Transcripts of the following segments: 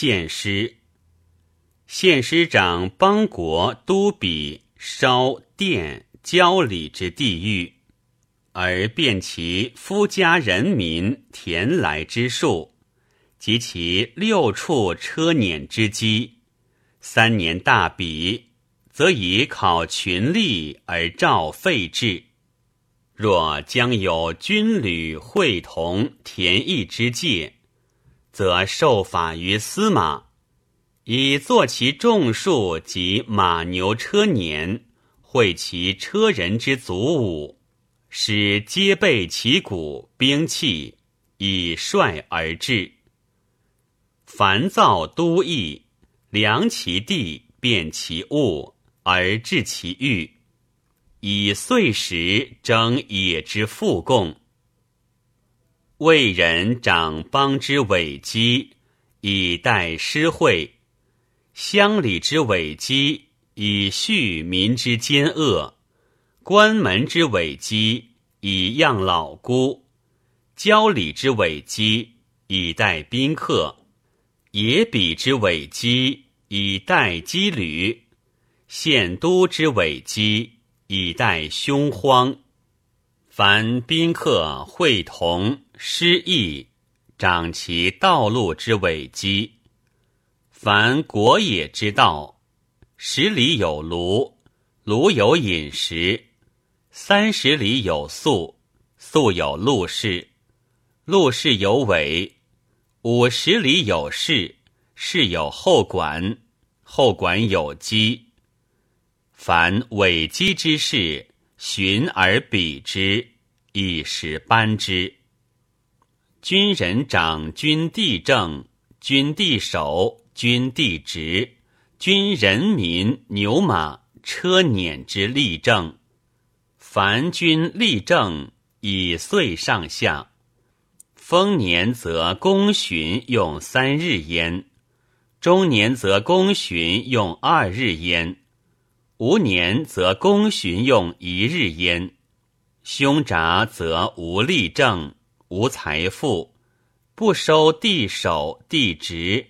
献师。献师长邦国都比烧殿交礼之地狱，而遍其夫家人民田来之数，及其六处车辇之机。三年大比，则以考群吏而召废制。若将有军旅会同田役之戒，则受法于司马，以作其众数及马牛车辇，会其车人之卒伍，使皆备其鼓兵器，以率而至。凡造都邑，量其地，辨其物，而治其欲。以岁时征野之复贡，为人长邦之委基，以待施惠；乡里之委基，以恤民之奸恶；关门之委基，以养老孤；郊里之委基，以待宾客；野比之委基，以待羁旅；县都之委基。以待凶荒，凡宾客会同失意，长其道路之尾基；凡国也之道，十里有庐，庐有饮食；三十里有宿，宿有路氏，路氏有尾；五十里有市，市有后馆，后馆有基。凡伪机之事，循而比之，以使班之。军人掌军地政，军地守，军地职，军人民牛马车辇之立政。凡军立政，以岁上下。丰年则公旬用三日焉，中年则公旬用二日焉。无年则公旬用一日焉，凶札则无立正，无财富，不收地守地职，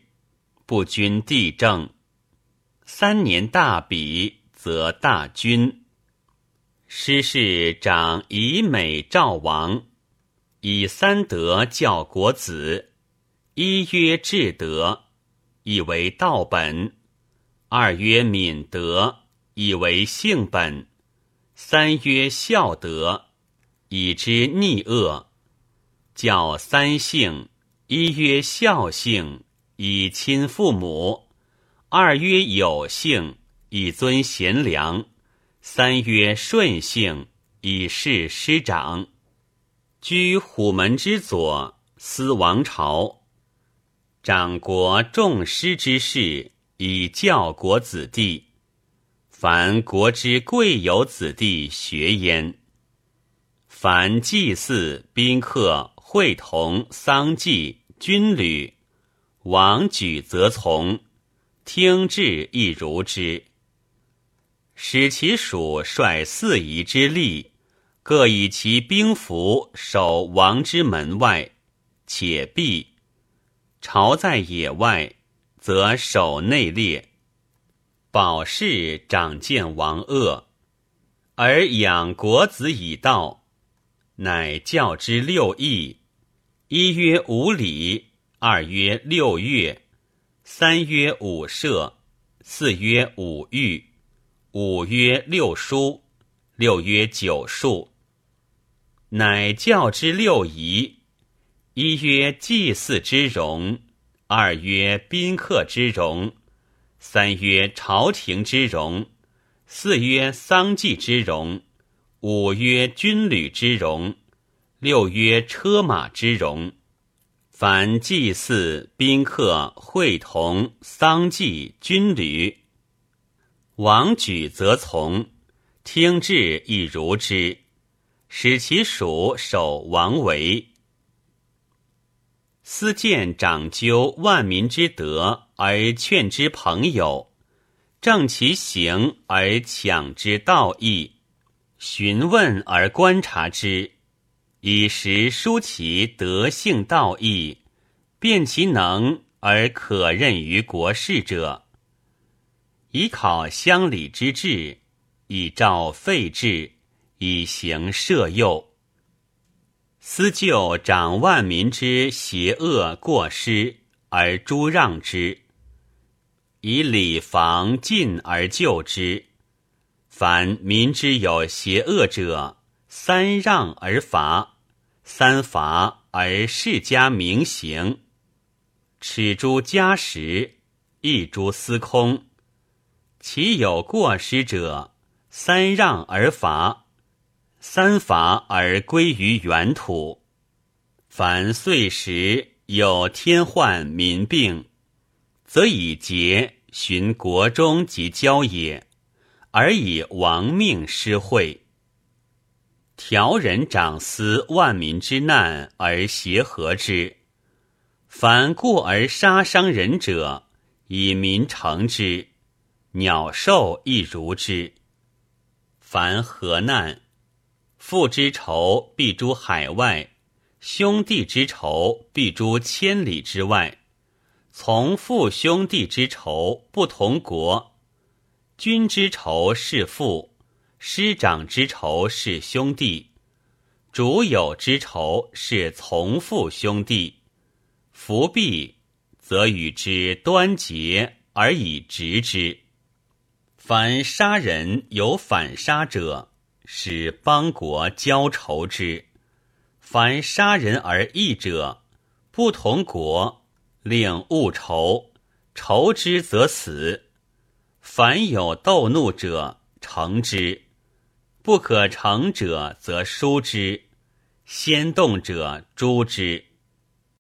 不均地政。三年大比，则大军。师事长以美赵王，以三德教国子。一曰至德，以为道本；二曰敏德。以为性本，三曰孝德，以知逆恶；教三性，一曰孝性，以亲父母；二曰有性，以尊贤良；三曰顺性，以事师长。居虎门之左，司王朝，掌国重师之事，以教国子弟。凡国之贵有子弟学焉。凡祭祀、宾客、会同、丧祭、军旅，王举则从，听制亦如之。使其属率四夷之力，各以其兵符守王之门外，且避。朝在野外，则守内列。保氏长见王恶，而养国子以道，乃教之六艺：一曰五礼，二曰六乐，三曰五射，四曰五御，五曰六书，六曰九术。乃教之六仪：一曰祭祀之容，二曰宾客之容。三曰朝廷之容，四曰丧祭之容，五曰军旅之容，六曰车马之容。凡祭祀、宾客、会同、丧祭、军旅，王举则从，听制亦如之，使其属守王为。思见长究万民之德。而劝之朋友，正其行而抢之道义，询问而观察之，以实书其德性道义，辨其能而可任于国事者，以考乡里之志，以照废制，以行社诱。思就长万民之邪恶过失而诛让之，以礼防禁而救之。凡民之有邪恶者，三让而罚，三罚而世家明行。耻诸家实，一诸司空。其有过失者，三让而罚，三罚而归于原土。凡岁时有天患民病，则以节寻国中及郊野，而以亡命施惠。调人长思万民之难而协和之。凡过而杀伤人者，以民成之；鸟兽亦如之。凡何难，父之仇必诛海外，兄弟之仇必诛千里之外。从父兄弟之仇不同国，君之仇是父，师长之仇是兄弟，主友之仇是从父兄弟。伏必，则与之端结而以直之。凡杀人有反杀者，使邦国交仇之；凡杀人而义者，不同国令勿仇，仇之则死。凡有斗怒者，成之；不可成者，则疏之；先动者诛之。